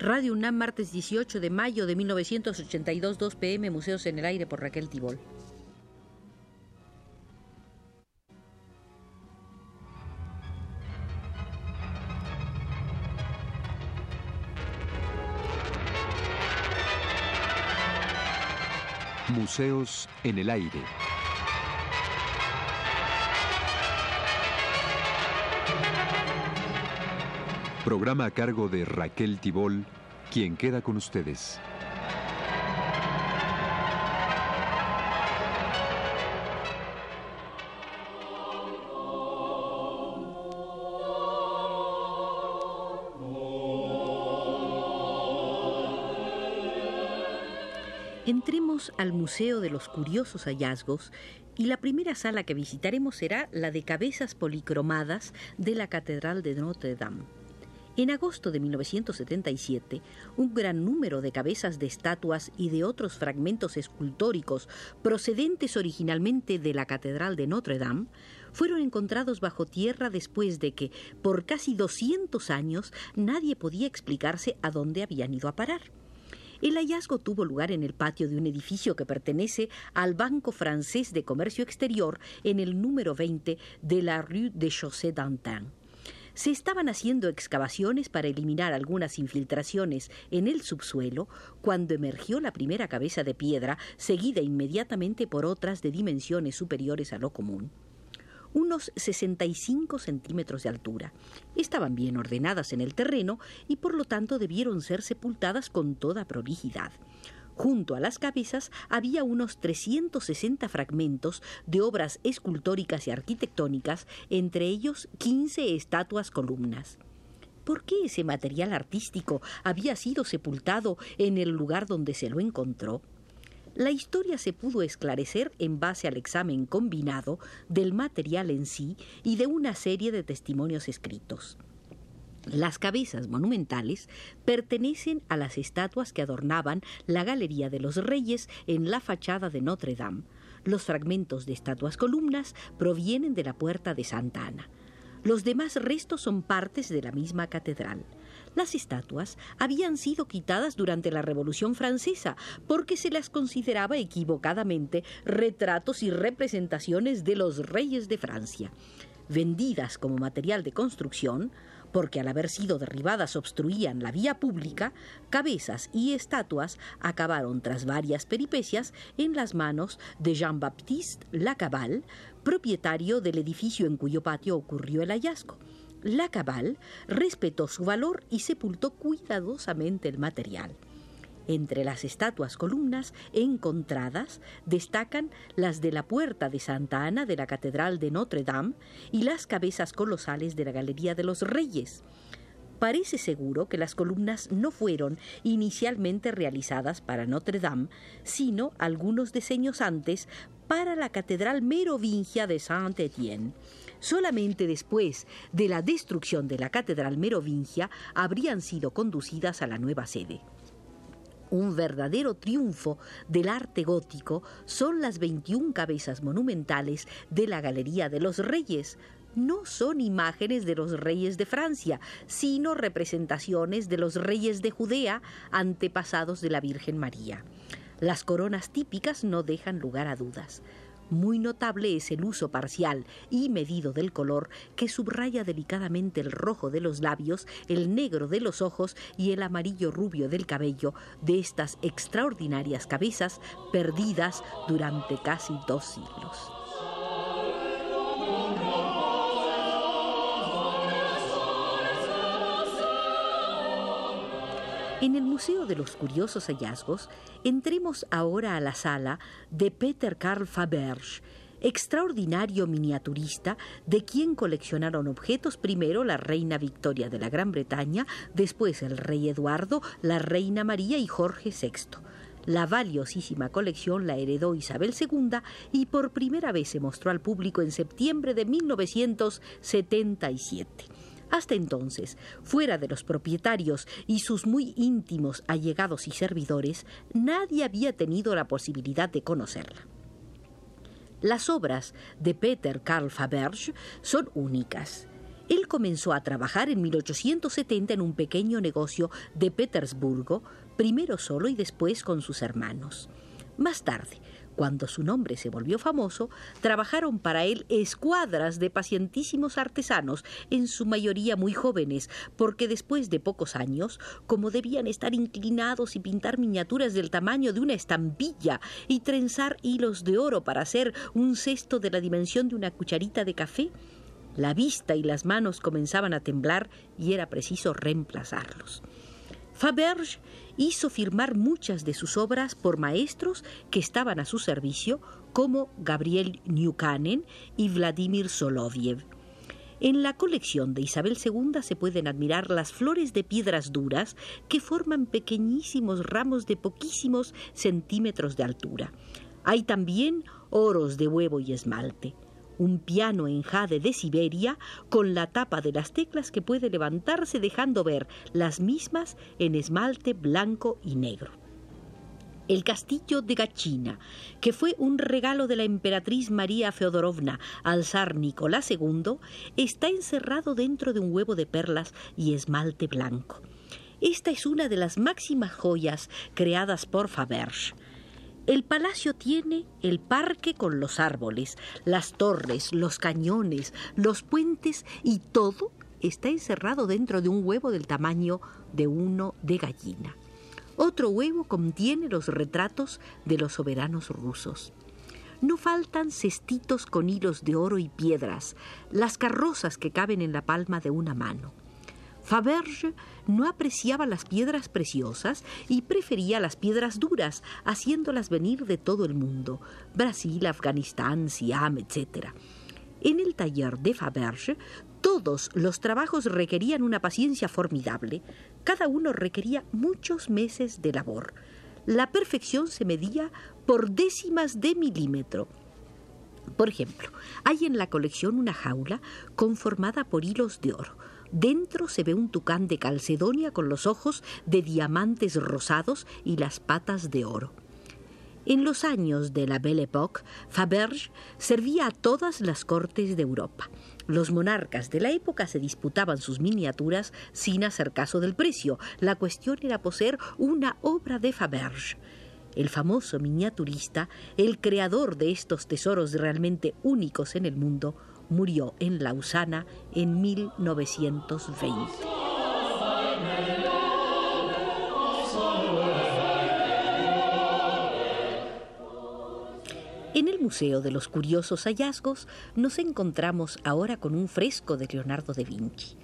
Radio UNAM, martes 18 de mayo de 1982, 2 pm, Museos en el Aire por Raquel Tibol. Museos en el Aire. Programa a cargo de Raquel Tibol, quien queda con ustedes. Entremos al Museo de los Curiosos Hallazgos y la primera sala que visitaremos será la de cabezas policromadas de la Catedral de Notre Dame. En agosto de 1977, un gran número de cabezas de estatuas y de otros fragmentos escultóricos procedentes originalmente de la Catedral de Notre Dame fueron encontrados bajo tierra después de que, por casi 200 años, nadie podía explicarse a dónde habían ido a parar. El hallazgo tuvo lugar en el patio de un edificio que pertenece al Banco Francés de Comercio Exterior en el número 20 de la Rue de Chaussée d'Antin se estaban haciendo excavaciones para eliminar algunas infiltraciones en el subsuelo cuando emergió la primera cabeza de piedra, seguida inmediatamente por otras de dimensiones superiores a lo común unos 65 centímetros de altura. Estaban bien ordenadas en el terreno y por lo tanto debieron ser sepultadas con toda prolijidad. Junto a las cabezas había unos 360 fragmentos de obras escultóricas y arquitectónicas, entre ellos 15 estatuas columnas. ¿Por qué ese material artístico había sido sepultado en el lugar donde se lo encontró? La historia se pudo esclarecer en base al examen combinado del material en sí y de una serie de testimonios escritos. Las cabezas monumentales pertenecen a las estatuas que adornaban la Galería de los Reyes en la fachada de Notre Dame. Los fragmentos de estatuas columnas provienen de la puerta de Santa Ana. Los demás restos son partes de la misma catedral. Las estatuas habían sido quitadas durante la Revolución Francesa porque se las consideraba equivocadamente retratos y representaciones de los reyes de Francia. Vendidas como material de construcción, porque al haber sido derribadas obstruían la vía pública, cabezas y estatuas acabaron tras varias peripecias en las manos de Jean-Baptiste Lacaval, propietario del edificio en cuyo patio ocurrió el hallazgo. Lacaval respetó su valor y sepultó cuidadosamente el material. Entre las estatuas columnas encontradas destacan las de la puerta de Santa Ana de la Catedral de Notre Dame y las cabezas colosales de la Galería de los Reyes. Parece seguro que las columnas no fueron inicialmente realizadas para Notre Dame, sino algunos diseños antes para la Catedral Merovingia de Saint-Étienne. Solamente después de la destrucción de la Catedral Merovingia habrían sido conducidas a la nueva sede. Un verdadero triunfo del arte gótico son las 21 cabezas monumentales de la Galería de los Reyes. No son imágenes de los reyes de Francia, sino representaciones de los reyes de Judea, antepasados de la Virgen María. Las coronas típicas no dejan lugar a dudas. Muy notable es el uso parcial y medido del color que subraya delicadamente el rojo de los labios, el negro de los ojos y el amarillo rubio del cabello de estas extraordinarias cabezas perdidas durante casi dos siglos. En el Museo de los Curiosos Hallazgos, entremos ahora a la sala de Peter Karl Faberge, extraordinario miniaturista de quien coleccionaron objetos primero la reina Victoria de la Gran Bretaña, después el rey Eduardo, la reina María y Jorge VI. La valiosísima colección la heredó Isabel II y por primera vez se mostró al público en septiembre de 1977. Hasta entonces, fuera de los propietarios y sus muy íntimos allegados y servidores, nadie había tenido la posibilidad de conocerla. Las obras de Peter Karl Faberge son únicas. Él comenzó a trabajar en 1870 en un pequeño negocio de Petersburgo, primero solo y después con sus hermanos. Más tarde, cuando su nombre se volvió famoso, trabajaron para él escuadras de pacientísimos artesanos, en su mayoría muy jóvenes, porque después de pocos años, como debían estar inclinados y pintar miniaturas del tamaño de una estampilla y trenzar hilos de oro para hacer un cesto de la dimensión de una cucharita de café, la vista y las manos comenzaban a temblar y era preciso reemplazarlos. Faberge hizo firmar muchas de sus obras por maestros que estaban a su servicio, como Gabriel Newcanen y Vladimir Soloviev. En la colección de Isabel II se pueden admirar las flores de piedras duras que forman pequeñísimos ramos de poquísimos centímetros de altura. Hay también oros de huevo y esmalte un piano en jade de Siberia con la tapa de las teclas que puede levantarse dejando ver las mismas en esmalte blanco y negro. El castillo de Gachina, que fue un regalo de la emperatriz María Feodorovna al zar Nicolás II, está encerrado dentro de un huevo de perlas y esmalte blanco. Esta es una de las máximas joyas creadas por Faberge. El palacio tiene el parque con los árboles, las torres, los cañones, los puentes y todo está encerrado dentro de un huevo del tamaño de uno de gallina. Otro huevo contiene los retratos de los soberanos rusos. No faltan cestitos con hilos de oro y piedras, las carrozas que caben en la palma de una mano. Faberge no apreciaba las piedras preciosas y prefería las piedras duras, haciéndolas venir de todo el mundo, Brasil, Afganistán, Siam, etc. En el taller de Faberge, todos los trabajos requerían una paciencia formidable. Cada uno requería muchos meses de labor. La perfección se medía por décimas de milímetro. Por ejemplo, hay en la colección una jaula conformada por hilos de oro. Dentro se ve un tucán de Calcedonia con los ojos de diamantes rosados y las patas de oro. En los años de la Belle Époque, Faberge servía a todas las cortes de Europa. Los monarcas de la época se disputaban sus miniaturas sin hacer caso del precio. La cuestión era poseer una obra de Faberge. El famoso miniaturista, el creador de estos tesoros realmente únicos en el mundo, murió en Lausana en 1920. En el Museo de los Curiosos Hallazgos nos encontramos ahora con un fresco de Leonardo da Vinci.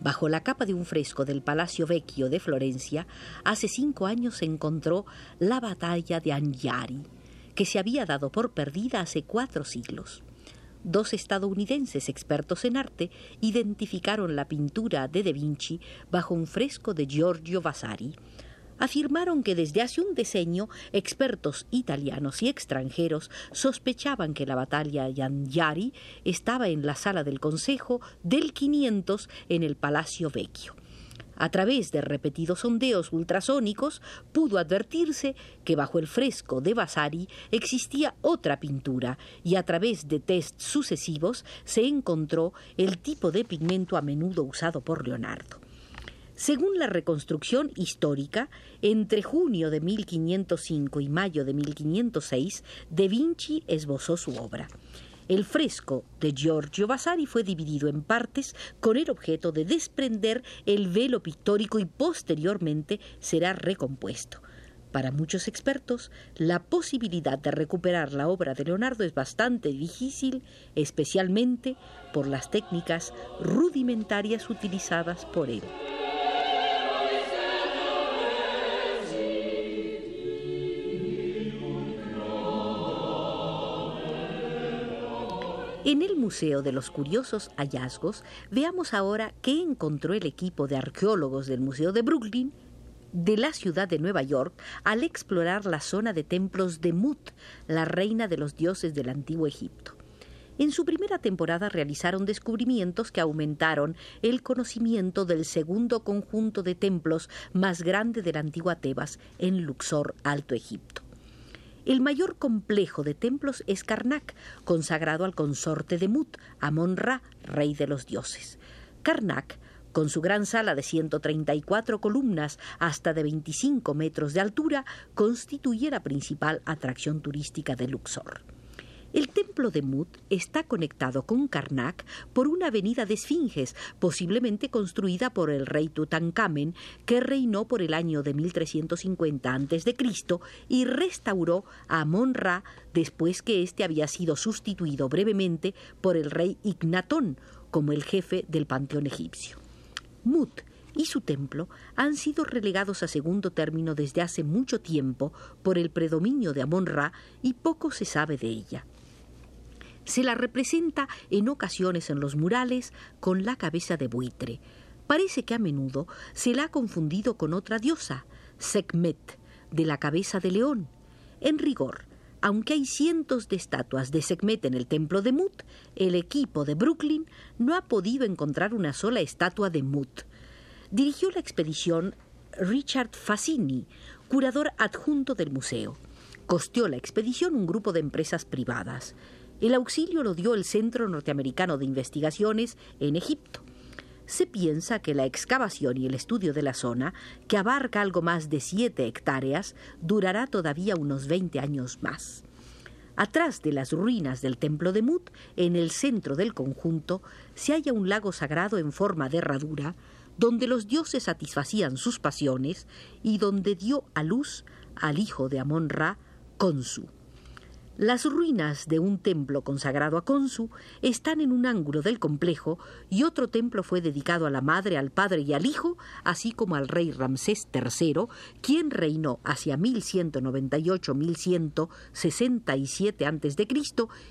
Bajo la capa de un fresco del Palacio Vecchio de Florencia, hace cinco años se encontró la batalla de Angiari, que se había dado por perdida hace cuatro siglos dos estadounidenses expertos en arte identificaron la pintura de Da Vinci bajo un fresco de Giorgio Vasari. Afirmaron que desde hace un decenio expertos italianos y extranjeros sospechaban que la batalla Yangiari estaba en la sala del Consejo del 500 en el Palacio Vecchio. A través de repetidos sondeos ultrasónicos pudo advertirse que bajo el fresco de Vasari existía otra pintura y a través de tests sucesivos se encontró el tipo de pigmento a menudo usado por Leonardo. Según la reconstrucción histórica, entre junio de 1505 y mayo de 1506, Da Vinci esbozó su obra. El fresco de Giorgio Vasari fue dividido en partes con el objeto de desprender el velo pictórico y posteriormente será recompuesto. Para muchos expertos, la posibilidad de recuperar la obra de Leonardo es bastante difícil, especialmente por las técnicas rudimentarias utilizadas por él. En el Museo de los Curiosos Hallazgos, veamos ahora qué encontró el equipo de arqueólogos del Museo de Brooklyn de la ciudad de Nueva York al explorar la zona de templos de Mut, la reina de los dioses del antiguo Egipto. En su primera temporada realizaron descubrimientos que aumentaron el conocimiento del segundo conjunto de templos más grande de la antigua Tebas en Luxor, Alto Egipto. El mayor complejo de templos es Karnak, consagrado al consorte de Mut, Amon-Ra, rey de los dioses. Karnak con su gran sala de 134 columnas hasta de 25 metros de altura, constituye la principal atracción turística de Luxor. El templo de Mut está conectado con Karnak por una avenida de esfinges, posiblemente construida por el rey Tutankamen, que reinó por el año de 1350 a.C. y restauró a Amon-Ra después que éste había sido sustituido brevemente por el rey Ignatón como el jefe del panteón egipcio. Mut y su templo han sido relegados a segundo término desde hace mucho tiempo por el predominio de Amon-Ra y poco se sabe de ella. Se la representa en ocasiones en los murales con la cabeza de buitre. Parece que a menudo se la ha confundido con otra diosa, Sekhmet, de la cabeza de león. En rigor, aunque hay cientos de estatuas de Sekhmet en el templo de Mut, el equipo de Brooklyn no ha podido encontrar una sola estatua de Mut. Dirigió la expedición Richard Fassini, curador adjunto del museo. Costeó la expedición un grupo de empresas privadas. El auxilio lo dio el Centro Norteamericano de Investigaciones en Egipto. Se piensa que la excavación y el estudio de la zona, que abarca algo más de siete hectáreas, durará todavía unos 20 años más. Atrás de las ruinas del templo de Mut, en el centro del conjunto, se halla un lago sagrado en forma de herradura, donde los dioses satisfacían sus pasiones y donde dio a luz al hijo de Amon-Ra. Las ruinas de un templo consagrado a Konsu están en un ángulo del complejo y otro templo fue dedicado a la madre, al padre y al hijo, así como al rey Ramsés III, quien reinó hacia 1198-1167 a.C.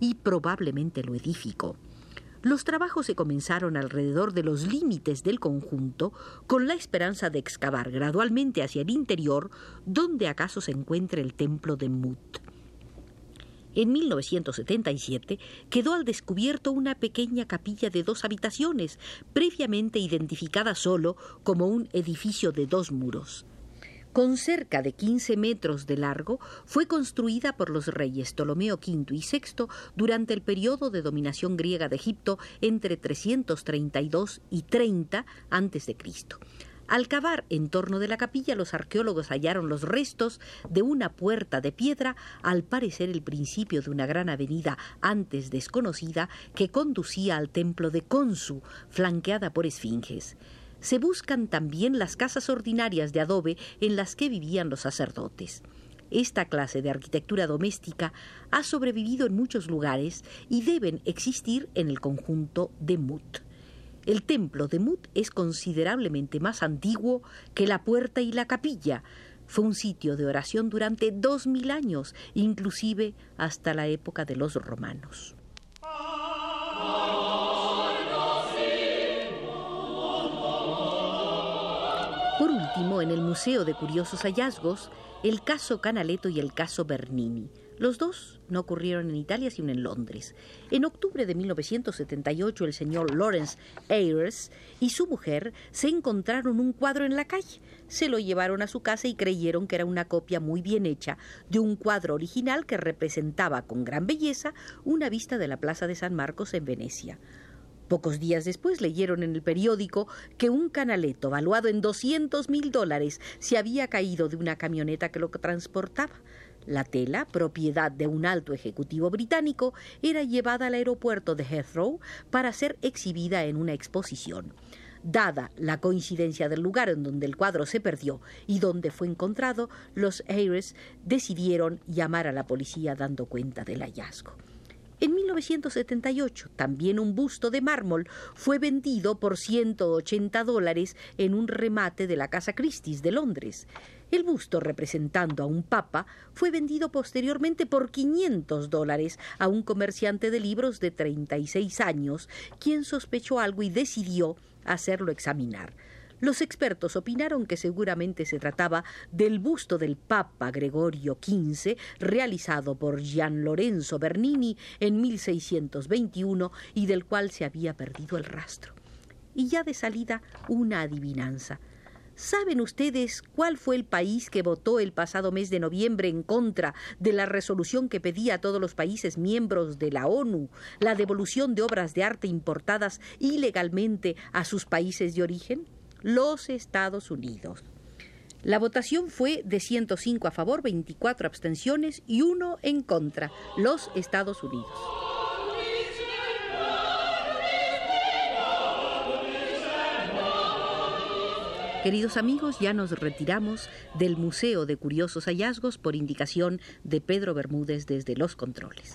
y probablemente lo edificó. Los trabajos se comenzaron alrededor de los límites del conjunto con la esperanza de excavar gradualmente hacia el interior donde acaso se encuentre el templo de Mut. En 1977 quedó al descubierto una pequeña capilla de dos habitaciones, previamente identificada solo como un edificio de dos muros. Con cerca de 15 metros de largo, fue construida por los reyes Ptolomeo V y VI durante el periodo de dominación griega de Egipto entre 332 y 30 a.C. Al cavar en torno de la capilla, los arqueólogos hallaron los restos de una puerta de piedra, al parecer el principio de una gran avenida antes desconocida que conducía al templo de Konsu, flanqueada por esfinges. Se buscan también las casas ordinarias de adobe en las que vivían los sacerdotes. Esta clase de arquitectura doméstica ha sobrevivido en muchos lugares y deben existir en el conjunto de Mut. El templo de Mut es considerablemente más antiguo que la puerta y la capilla. Fue un sitio de oración durante dos mil años, inclusive hasta la época de los romanos. Por último, en el Museo de Curiosos Hallazgos, el caso Canaletto y el caso Bernini. Los dos no ocurrieron en Italia, sino en Londres. En octubre de 1978, el señor Lawrence Ayres y su mujer se encontraron un cuadro en la calle. Se lo llevaron a su casa y creyeron que era una copia muy bien hecha de un cuadro original que representaba con gran belleza una vista de la Plaza de San Marcos en Venecia. Pocos días después leyeron en el periódico que un canaleto valuado en 200 mil dólares se había caído de una camioneta que lo transportaba. La tela, propiedad de un alto ejecutivo británico, era llevada al aeropuerto de Heathrow para ser exhibida en una exposición. Dada la coincidencia del lugar en donde el cuadro se perdió y donde fue encontrado, los Ayres decidieron llamar a la policía dando cuenta del hallazgo. En 1978, también un busto de mármol fue vendido por 180 dólares en un remate de la Casa Christie's de Londres. El busto representando a un papa fue vendido posteriormente por 500 dólares a un comerciante de libros de 36 años, quien sospechó algo y decidió hacerlo examinar. Los expertos opinaron que seguramente se trataba del busto del Papa Gregorio XV, realizado por Gian Lorenzo Bernini en 1621 y del cual se había perdido el rastro. Y ya de salida una adivinanza. ¿Saben ustedes cuál fue el país que votó el pasado mes de noviembre en contra de la resolución que pedía a todos los países miembros de la ONU la devolución de obras de arte importadas ilegalmente a sus países de origen? Los Estados Unidos. La votación fue de 105 a favor, 24 abstenciones y 1 en contra. Los Estados Unidos. Queridos amigos, ya nos retiramos del Museo de Curiosos Hallazgos por indicación de Pedro Bermúdez desde los controles.